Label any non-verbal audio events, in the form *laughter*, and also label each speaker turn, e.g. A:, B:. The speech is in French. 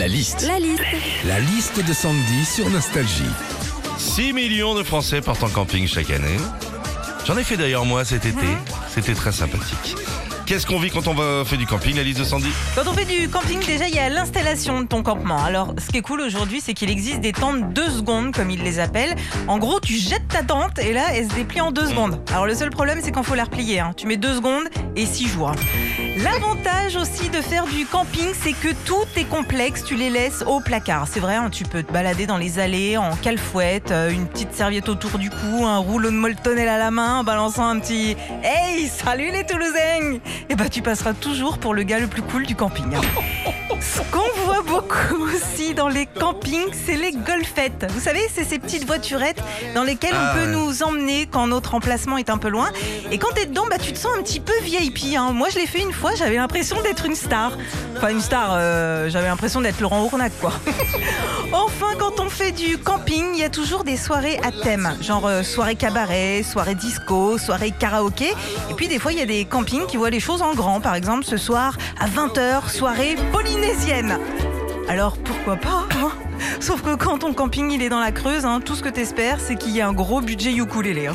A: La liste.
B: La liste.
C: La liste de Sandy sur Nostalgie.
D: 6 millions de Français partent en camping chaque année. J'en ai fait d'ailleurs moi cet été. C'était très sympathique. Qu'est-ce qu'on vit quand on va faire du camping, la liste de Sandy?
E: Quand on fait du camping, déjà, il y a l'installation de ton campement. Alors, ce qui est cool aujourd'hui, c'est qu'il existe des tentes 2 secondes, comme ils les appellent. En gros, tu jettes ta tente et là, elle se déplie en 2 secondes. Alors, le seul problème, c'est qu'il faut la replier. hein. Tu mets 2 secondes et 6 jours. L'avantage aussi de faire du camping, c'est que tout est complexe, tu les laisses au placard. C'est vrai, hein, tu peux te balader dans les allées en calfouette, euh, une petite serviette autour du cou, un rouleau de moltonel à la main, en balançant un petit Hey, salut les Toulousains Et bah tu passeras toujours pour le gars le plus cool du camping. hein. Ce qu'on voit beaucoup aussi dans les campings, c'est les golfettes. Vous savez, c'est ces petites voiturettes dans lesquelles
D: Ah
E: on peut nous emmener quand notre emplacement est un peu loin. Et quand t'es dedans, bah, tu te sens un petit peu VIP. hein. Moi, je l'ai fait une fois, j'avais l'impression d'être une star. Enfin, une star, euh, j'avais l'impression d'être Laurent Ournac, quoi. *laughs* enfin, quand on fait du camping, il y a toujours des soirées à thème. Genre euh, soirée cabaret, soirée disco, soirée karaoké. Et puis, des fois, il y a des campings qui voient les choses en grand. Par exemple, ce soir, à 20h, soirée polynésienne. Alors pourquoi pas hein? Sauf que quand ton camping il est dans la Creuse, hein, tout ce que t'espères c'est qu'il y ait un gros budget ukulélé. hein.